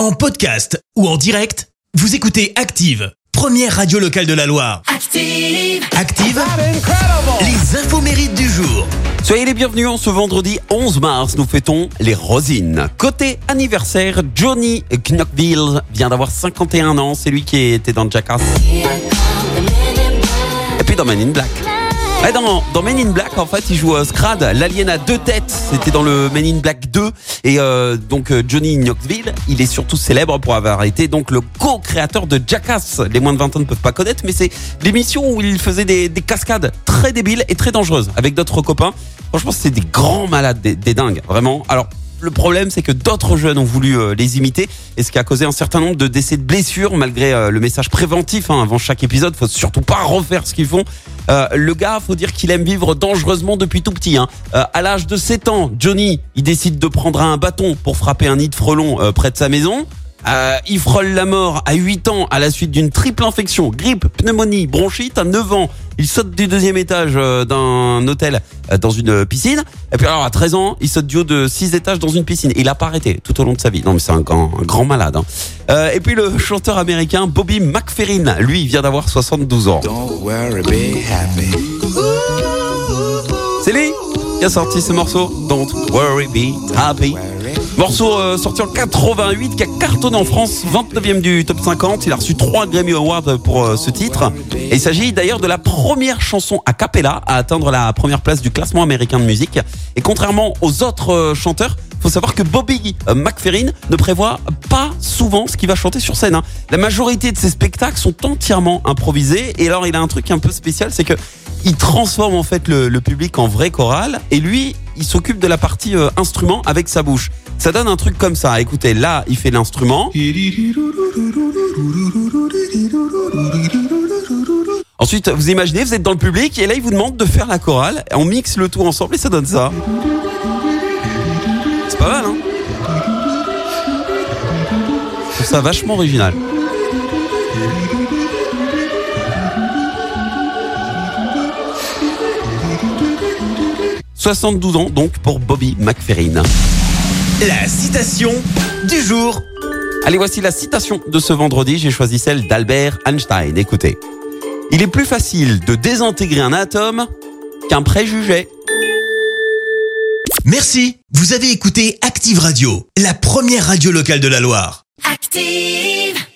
En podcast ou en direct, vous écoutez Active, première radio locale de la Loire. Active. Active, les infos mérites du jour. Soyez les bienvenus en ce vendredi 11 mars, nous fêtons les Rosines. Côté anniversaire, Johnny Knoxville vient d'avoir 51 ans, c'est lui qui était dans Jackass. Et puis dans Men in Black. Ouais, dans, dans Men in Black, en fait, il joue euh, Scrad, l'alien à deux têtes. C'était dans le Men in Black 2. Et euh, donc euh, Johnny Knoxville, il est surtout célèbre pour avoir été donc le co-créateur de Jackass. Les moins de 20 ans ne peuvent pas connaître, mais c'est l'émission où il faisait des, des cascades très débiles et très dangereuses avec d'autres copains. Franchement, c'est des grands malades, des, des dingues, vraiment. Alors, le problème, c'est que d'autres jeunes ont voulu euh, les imiter, et ce qui a causé un certain nombre de décès de blessures, malgré euh, le message préventif hein, avant chaque épisode. Faut surtout pas refaire ce qu'ils font. Euh, le gars, faut dire qu'il aime vivre dangereusement depuis tout petit. Hein. À l'âge de 7 ans, Johnny, il décide de prendre un bâton pour frapper un nid de frelons euh, près de sa maison. Euh, il frôle la mort à 8 ans à la suite d'une triple infection, grippe, pneumonie, bronchite. À 9 ans, il saute du deuxième étage euh, d'un hôtel euh, dans une piscine. Et puis alors à 13 ans, il saute du haut de 6 étages dans une piscine. Et il a pas arrêté tout au long de sa vie. Non mais c'est un grand, un grand malade. hein. Euh, et puis le chanteur américain Bobby McFerrin, lui, il vient d'avoir 72 ans. Don't worry, be happy. C'est lui qui a sorti ce morceau. Don't worry, be happy. Morceau euh, sorti en 88 qui a cartonné en France, 29e du top 50. Il a reçu trois Grammy Awards pour euh, ce titre. Il s'agit d'ailleurs de la première chanson a cappella à atteindre la première place du classement américain de musique. Et contrairement aux autres euh, chanteurs, faut savoir que Bobby euh, McFerrin ne prévoit pas souvent ce qu'il va chanter sur scène. hein. La majorité de ses spectacles sont entièrement improvisés. Et alors il a un truc un peu spécial, c'est que il transforme en fait le, public en vrai choral. Et lui, il s'occupe de la partie instrument avec sa bouche. Ça donne un truc comme ça. Écoutez, là, il fait l'instrument. Ensuite, vous imaginez, vous êtes dans le public et là, il vous demande de faire la chorale. On mixe le tout ensemble et ça donne ça. C'est pas mal, hein? Je trouve ça vachement original. « 72 ans donc pour Bobby McFerrin. La citation du jour. Allez, voici la citation de ce vendredi. J'ai choisi celle d'Albert Einstein. Écoutez. Il est plus facile de désintégrer un atome qu'un préjugé. Merci. Vous avez écouté Active Radio, la première radio locale de la Loire. Active.